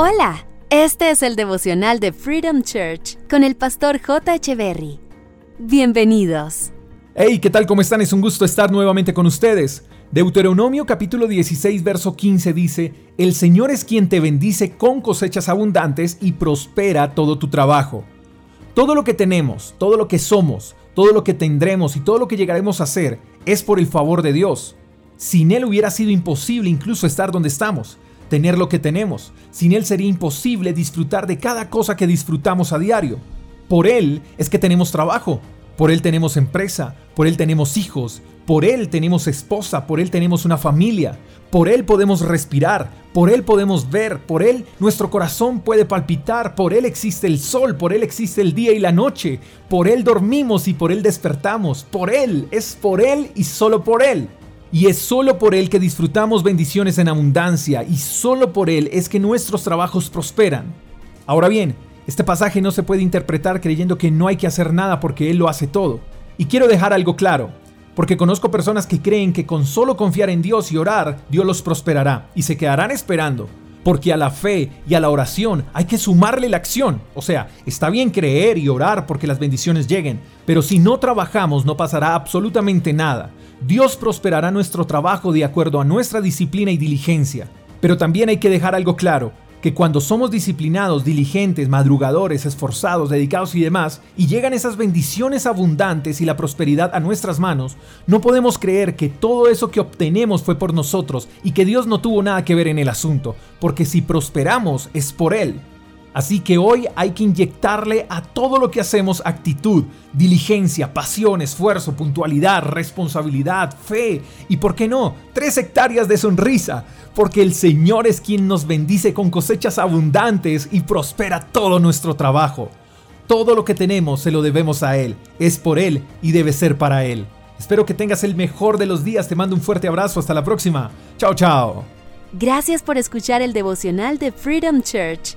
Hola, este es el devocional de Freedom Church con el pastor J. Berry. Bienvenidos. Hey, ¿qué tal? ¿Cómo están? Es un gusto estar nuevamente con ustedes. Deuteronomio capítulo 16, verso 15 dice, El Señor es quien te bendice con cosechas abundantes y prospera todo tu trabajo. Todo lo que tenemos, todo lo que somos, todo lo que tendremos y todo lo que llegaremos a ser es por el favor de Dios. Sin Él hubiera sido imposible incluso estar donde estamos, tener lo que tenemos. Sin Él sería imposible disfrutar de cada cosa que disfrutamos a diario. Por Él es que tenemos trabajo, por Él tenemos empresa, por Él tenemos hijos, por Él tenemos esposa, por Él tenemos una familia, por Él podemos respirar, por Él podemos ver, por Él nuestro corazón puede palpitar, por Él existe el sol, por Él existe el día y la noche, por Él dormimos y por Él despertamos, por Él, es por Él y solo por Él. Y es solo por Él que disfrutamos bendiciones en abundancia y solo por Él es que nuestros trabajos prosperan. Ahora bien, este pasaje no se puede interpretar creyendo que no hay que hacer nada porque Él lo hace todo. Y quiero dejar algo claro, porque conozco personas que creen que con solo confiar en Dios y orar, Dios los prosperará y se quedarán esperando. Porque a la fe y a la oración hay que sumarle la acción. O sea, está bien creer y orar porque las bendiciones lleguen, pero si no trabajamos no pasará absolutamente nada. Dios prosperará nuestro trabajo de acuerdo a nuestra disciplina y diligencia. Pero también hay que dejar algo claro, que cuando somos disciplinados, diligentes, madrugadores, esforzados, dedicados y demás, y llegan esas bendiciones abundantes y la prosperidad a nuestras manos, no podemos creer que todo eso que obtenemos fue por nosotros y que Dios no tuvo nada que ver en el asunto, porque si prosperamos es por Él. Así que hoy hay que inyectarle a todo lo que hacemos actitud, diligencia, pasión, esfuerzo, puntualidad, responsabilidad, fe y, ¿por qué no?, tres hectáreas de sonrisa, porque el Señor es quien nos bendice con cosechas abundantes y prospera todo nuestro trabajo. Todo lo que tenemos se lo debemos a Él, es por Él y debe ser para Él. Espero que tengas el mejor de los días, te mando un fuerte abrazo, hasta la próxima. Chao, chao. Gracias por escuchar el devocional de Freedom Church